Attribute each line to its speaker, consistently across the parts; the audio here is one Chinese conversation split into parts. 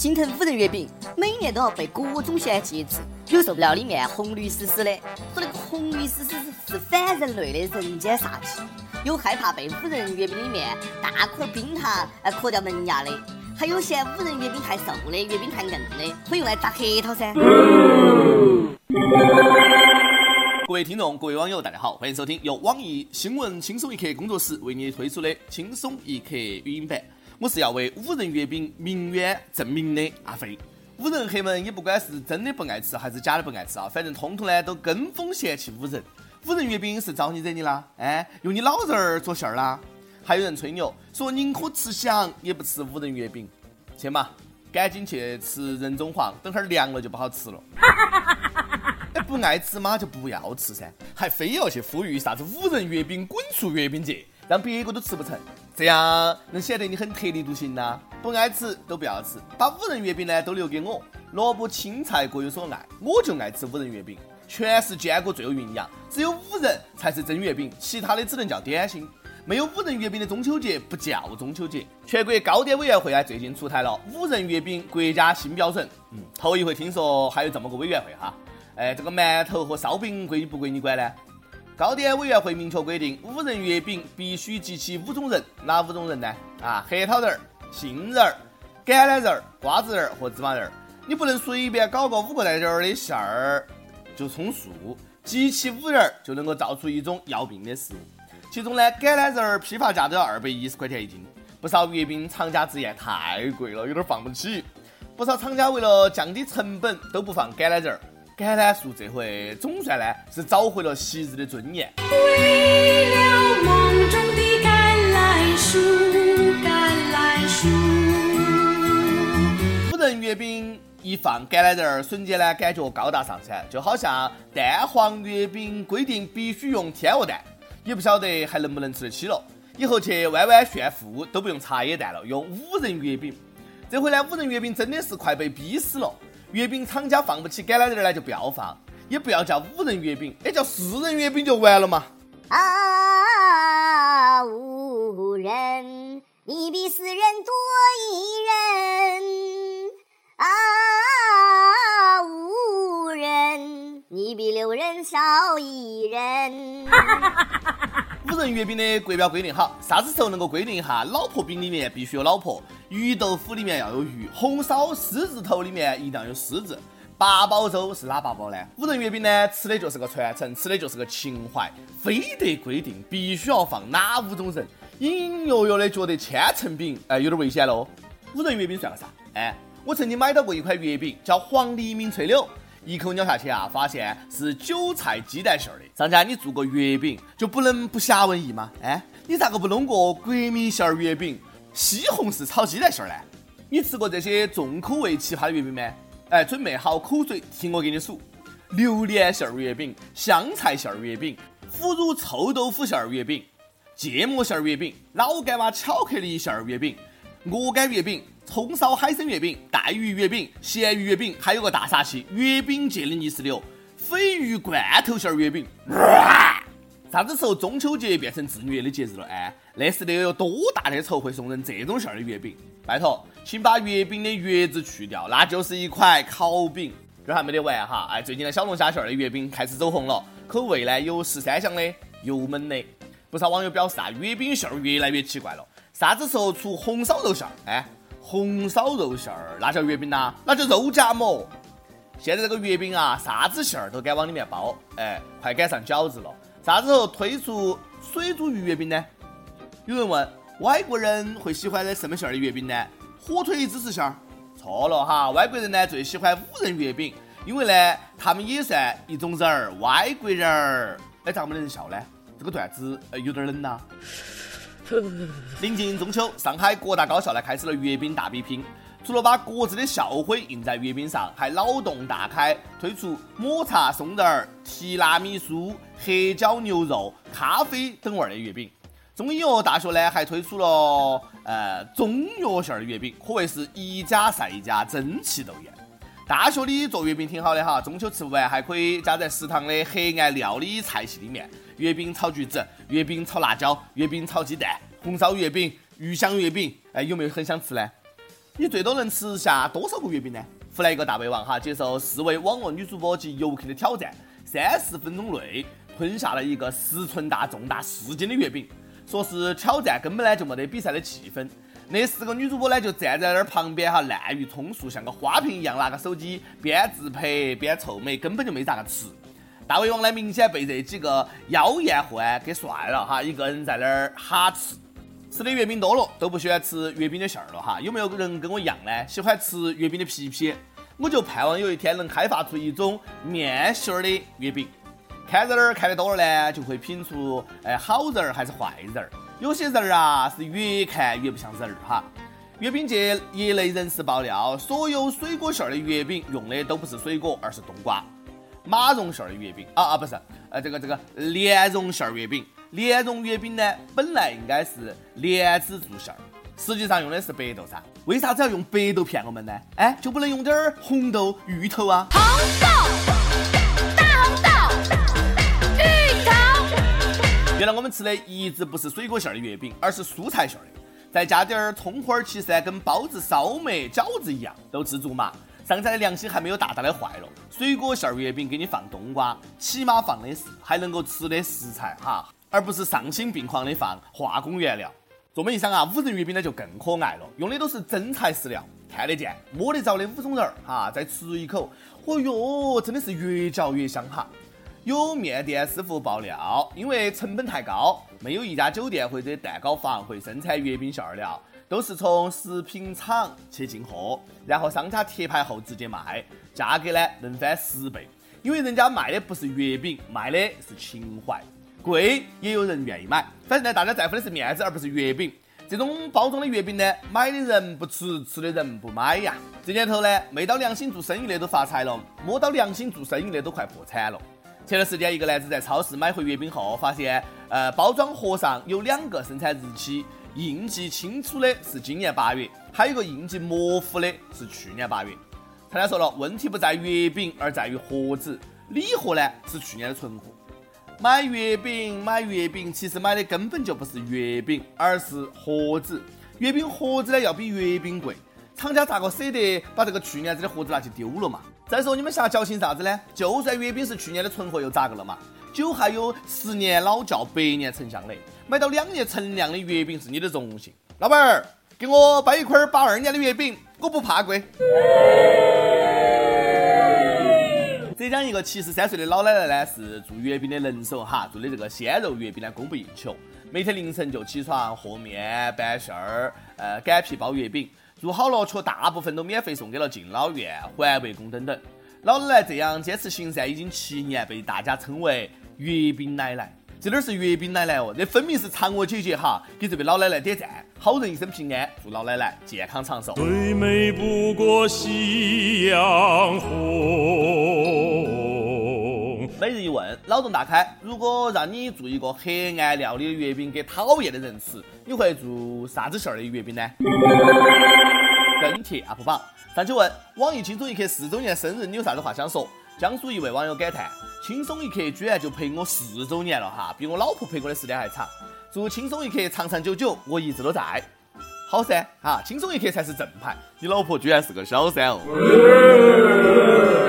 Speaker 1: 心疼五仁月饼，每年都要被各种咸节制，有受不了里面红绿丝丝的，说那个红绿丝丝是反人类的人间煞气，有害怕被五仁月饼里面大颗冰糖呃磕掉门牙的，还有嫌五仁月饼太瘦的，月饼太硬的，可以用来砸核桃噻。
Speaker 2: 各位听众，各位网友，大家好，欢迎收听由网易新闻轻松一刻工作室为你推出的轻松一刻语音版。我是要为五仁月饼鸣冤证明的阿飞。五仁黑们也不管是真的不爱吃还是假的不爱吃啊，反正通通呢都跟风嫌弃五仁。五仁月饼是招你惹你啦？哎，用你老人儿做馅儿啦？还有人吹牛说宁可吃翔也不吃五仁月饼，去嘛，赶紧去吃人中黄，等会儿凉了就不好吃了。不爱吃嘛就不要吃噻，还非要去呼吁啥子五仁月饼滚出月饼节，让别个都吃不成，这样能显得你很特立独行呐。不爱吃都不要吃，把五仁月饼呢都留给我，萝卜青菜各有所爱，我就爱吃五仁月饼，全是坚果最有营养，只有五仁才是真月饼，其他的只能叫点心。没有五仁月饼的中秋节不叫中秋节。全国糕点委员会啊最近出台了五仁月饼国家新标准，嗯，头一回听说还有这么个委员会哈。哎，这个馒头和烧饼归不归你管呢？糕点委员会明确规定，五仁月饼必须集齐五种仁，哪五种仁呢？啊，核桃仁、杏仁儿、橄榄仁、瓜子仁和芝麻仁儿。你不能随便搞个五个在这儿的馅儿就充数，集齐五仁儿就能够造出一种要命的食物。其中呢，橄榄仁儿批发价都要二百一十块钱一斤，不少月饼厂家直言太贵了，有点放不起。不少厂家为了降低成本，都不放橄榄仁儿。橄榄树这回总算呢是找回了昔日的尊严。为了梦中的橄榄树，橄榄树。五仁月饼一放橄榄仁儿，瞬间呢感觉高大上噻，就好像蛋黄月饼规定必须用天鹅蛋，也不晓得还能不能吃得起了。以后去弯弯炫富都不用茶叶蛋了，用五仁月饼。这回呢，五仁月饼真的是快被逼死了。月饼厂家放不起橄榄仁呢，就不要放，也不要叫五仁月饼，哎，叫四仁月饼就完了嘛。啊，五仁，你比四人多一人。啊，五人，你比六人少一人。五仁月饼的国标规定好，啥子时候能够规定一下？老婆饼里面必须有老婆，鱼豆腐里面要有鱼，红烧狮子头里面一定要有狮子。八宝粥是哪八宝呢？五仁月饼呢，吃的就是个传承，吃的就是个情怀，非得规定必须要放哪五种人，隐隐约约的觉得千层饼哎有点危险喽。五仁月饼算个啥？哎，我曾经买到过一款月饼，叫黄黎明翠柳。一口咬下去啊，发现是韭菜鸡蛋馅儿的。商家你做个月饼就不能不侠文艺吗？哎，你咋个不弄个国民馅儿月饼，西红柿炒鸡蛋馅儿呢？你吃过这些重口味奇葩的月饼没？哎，准备好口水，听我给你数：榴莲馅儿月饼、香菜馅儿月饼、腐乳臭豆腐馅儿月饼、芥末馅儿月饼、老干妈巧克力馅儿月饼、鹅肝月饼。葱烧海参月饼、带鱼月饼、咸鱼月饼，还有个大杀器——月饼界的泥石流——鲱鱼罐头馅儿月饼。啥子时候中秋节变成自虐的节日了？哎，那是得有多大的仇会送人这种馅儿的月饼？拜托，请把月饼的“月”字去掉，那就是一块烤饼。这还没得完哈！哎，最近的小龙虾馅儿的月饼开始走红了，口味呢有十三香的，油焖的。不少网友表示啊，月饼馅儿越来越奇怪了。啥子时候出红烧肉馅儿？哎。红烧肉馅儿，那叫月饼呐？那叫肉夹馍。现在这个月饼啊，啥子馅儿都敢往里面包，哎，快赶上饺子了。啥时候推出水煮鱼月饼呢？有人问，外国人会喜欢的什么馅儿的月饼呢？火腿芝士馅儿？错了哈，外国人呢最喜欢五仁月饼，因为呢他们也算一种人儿，外国人儿。哎，咋没得人笑呢？这个段子呃有点冷呐。临近中秋，上海各大高校呢开始了月饼大比拼。除了把各自的校徽印在月饼上，还脑洞大开，推出抹茶松仁儿、提拉米苏、黑椒牛肉、咖啡等味儿的月饼。中医药大学呢还推出了呃中药馅儿的月饼，可谓是一家赛一家，争奇斗艳。大学里做月饼挺好的哈，中秋吃不完还可以加在食堂的黑暗料理菜系里面。月饼炒橘子，月饼炒辣椒，月饼炒鸡蛋，红烧月饼，鱼香月饼，哎，有没有很想吃呢？你最多能吃下多少个月饼呢？湖南一个大胃王哈接受四位网络女主播及游客的挑战，三十分钟内吞下了一个十寸大、重达四斤的月饼。说是挑战根本呢就没得比赛的气氛。那四个女主播呢就站在那儿旁边哈滥竽充数，像个花瓶一样拿个手机边自拍边臭美，根本就没咋个吃。大胃王呢明显被这几个妖艳货给帅了哈，一个人在那儿哈吃。吃的月饼多了都不喜欢吃月饼的馅儿了哈。有没有人跟我一样呢？喜欢吃月饼的皮皮？我就盼望有一天能开发出一种面馅儿的月饼。看人儿看得多了呢，就会品出哎好人儿还是坏人儿。有些人儿啊是越看越不像人儿哈。月饼界业内人士爆料，所有水果馅儿的月饼用的都不是水果，而是冬瓜。马蓉馅儿的月饼啊啊不是，呃这个这个莲蓉馅儿月饼。莲蓉月饼呢本来应该是莲子做馅儿，实际上用的是白豆噻。为啥子要用白豆骗我们呢？哎，就不能用点儿红豆、芋头啊？红豆。大红豆，芋头原来我们吃的一直不是水果馅儿的月饼，而是蔬菜馅儿的，再加点儿葱花儿，其实跟包子、烧麦、饺子一样，都知足嘛。上菜的良心还没有大大的坏了。水果馅儿月饼给你放冬瓜，起码放的是还能够吃的食材哈，而不是丧心病狂的放化工原料。这么一想啊，五仁月饼呢就更可爱了，用的都是真材实料，看得见、摸得着的五种仁儿哈，再吃一口，哦哟，真的是越嚼越香哈。有面店师傅爆料，因为成本太高，没有一家酒店或者蛋糕房会生产月饼馅儿料，都是从食品厂去进货，然后商家贴牌后直接卖，价格呢能翻十倍。因为人家卖的不是月饼，卖的是情怀，贵也有人愿意买。反正呢，大家在乎的是面子，而不是月饼。这种包装的月饼呢，买的人不吃，吃的人不买呀。这年头呢，昧到良心做生意的都发财了，摸到良心做生意的都快破产了。前段时间，一个男子在超市买回月饼后，发现，呃，包装盒上有两个生产日期，印记清楚的是今年八月，还有个印记模糊的是去年八月。他家说了，问题不在月饼，而在于盒子，礼盒呢是去年的存货。买月饼，买月饼，其实买的根本就不是月饼，而是盒子。月饼盒子呢要比月饼贵，厂家咋个舍得把这个去年子的盒子拿去丢了嘛？再说你们瞎矫情啥子呢？就算月饼是去年的存货又咋个了嘛？酒还有十年老窖、百年陈香的，买到两年陈酿的月饼是你的荣幸。老板儿，给我掰一块八二年的月饼，我不怕贵。浙江一个七十三岁的老奶奶呢，是做月饼的能手哈，做的这个鲜肉月饼呢供不应求，每天凌晨就起床和面、拌馅儿，呃，擀皮包月饼。做好了，却大部分都免费送给了敬老院、环卫工等等。老奶奶这样坚持行善已经七年，被大家称为“月饼奶奶”。这哪是月饼奶奶哦，这分明是嫦娥姐姐哈！给这位老奶奶点赞，好人一生平安，祝老奶奶健康长寿。最美不过夕阳红。每日一问，脑洞大开：如果让你做一个黑暗料理的月饼给讨厌的人吃，你会做啥子馅儿的月饼呢？跟帖 UP 榜。上期问网易轻松一刻四周年生日，你有啥子话想说？江苏一位网友感叹：轻松一刻居然就陪我四周年了哈，比我老婆陪我的时间还长。祝轻松一刻长长久久，我一直都在。好噻，哈，轻松一刻才是正牌。你老婆居然是个小三哦。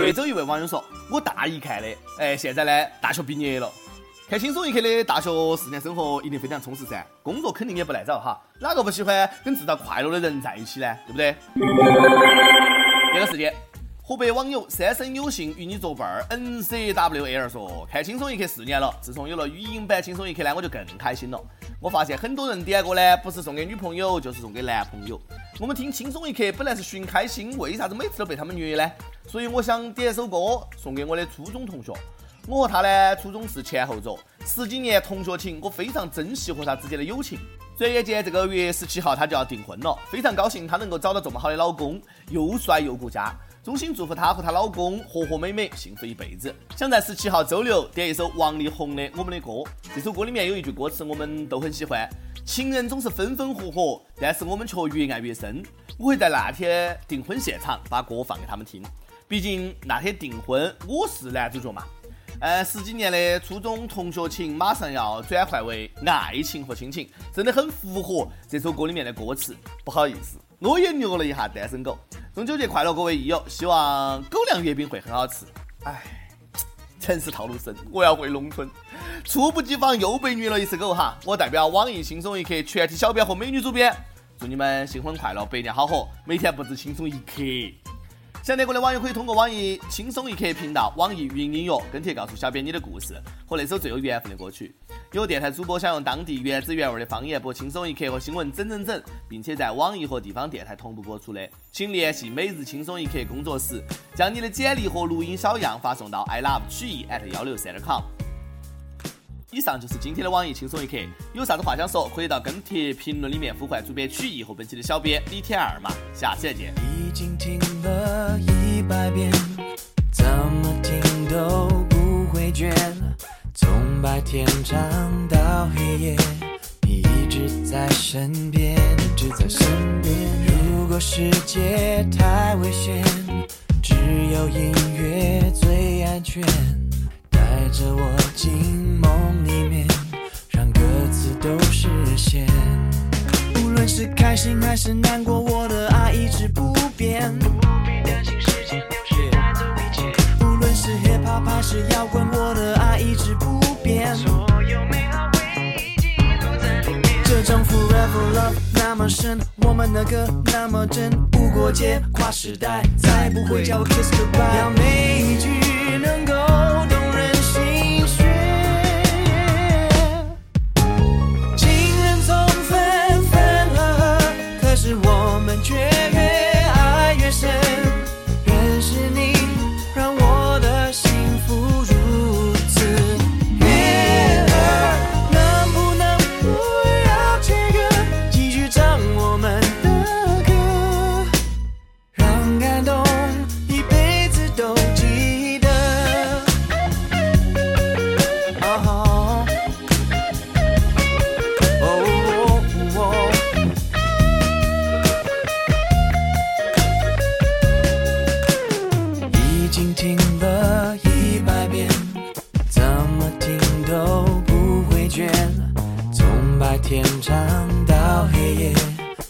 Speaker 2: 贵州一位网友说：我大一看的，哎，现在呢大学毕业了。看轻松一刻的大学四年生活一定非常充实噻，工作肯定也不赖找哈，哪个不喜欢跟制造快乐的人在一起呢？对不对？这个时间，河北网友三生有幸与你作伴儿，NCWL 说看轻松一刻四年了，自从有了语音版轻松一刻呢，我就更开心了。我发现很多人点歌呢，不是送给女朋友，就是送给男朋友。我们听轻松一刻本来是寻开心，为啥子每次都被他们虐呢？所以我想点首歌送给我的初中同学。我和他呢，初中是前后桌，十几年同学情，我非常珍惜和他之间的友情。转眼间，这个月十七号他就要订婚了，非常高兴他能够找到这么好的老公，又帅又顾家。衷心祝福她和她老公和和美美，幸福一辈子。想在十七号周六点一首王力宏的《我们的歌》，这首歌里面有一句歌词我们都很喜欢：情人总是分分合合，但是我们却越爱越深。我会在那天订婚现场把歌放给他们听，毕竟那天订婚我是男主角嘛。呃，十几年的初中同学情马上要转换为爱情和亲情，真的很符合这首歌里面的歌词。不好意思，我也虐了一下单身狗。中秋节快乐，各位益友！希望狗粮月饼会很好吃。哎，城市套路深，我要回农村。猝不及防又被虐了一次狗哈！我代表网易轻松一刻全体小编和美女主编，祝你们新婚快乐，百年好合，每天不止轻松一刻。想听歌的网友可以通过网易轻松一刻频道、网易云音乐跟帖告诉小编你的故事和那首最有缘分的歌曲。有电台主播想用当地原汁原味的方言播轻松一刻和新闻整整整，并且在网易和地方电台同步播出的，请联系每日轻松一刻工作室，将你的简历和录音小样发送到 i love 曲艺 at 幺六三点 com。以上就是今天的网易轻松一刻，有啥子话想说，可以到跟帖评论里面呼唤主编曲艺和本期的小编李天二嘛，下期再见。
Speaker 3: 已经听了一百遍，怎么听都不会倦。从白天唱到黑夜，你一直在身边，一直在身边。如果世界太危险，只有音乐最安全。带着我进梦里面，让歌词都实现。无论是开心还是难过，我的爱一直不变。不必担心时间流逝带走一切。无论是 hip hop 还是摇滚，我的爱一直不变。所有美好回忆记录在里面。这种 forever love 那么深，我们的歌那么真，无国界，跨时代，再不会叫我 kiss goodbye。要每一句能够。延长到黑夜，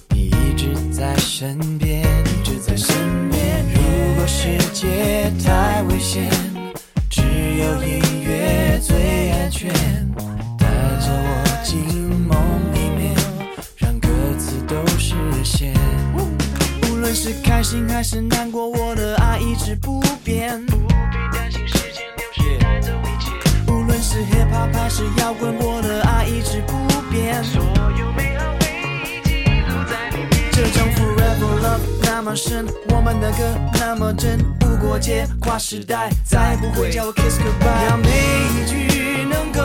Speaker 3: 你一直在身边，一直在身边。如果世界太危险，只有音乐最安全。带着我进梦里面，让歌词都实现。无论是开心还是难过，我的爱一直不变。无论是 hiphop 还是摇滚，我的爱一直不。变。所有美好回忆记录在里面。这种 forever love 那么深，我们的歌那么真，无国界，跨时代，再不会叫我 kiss goodbye。要每一句能够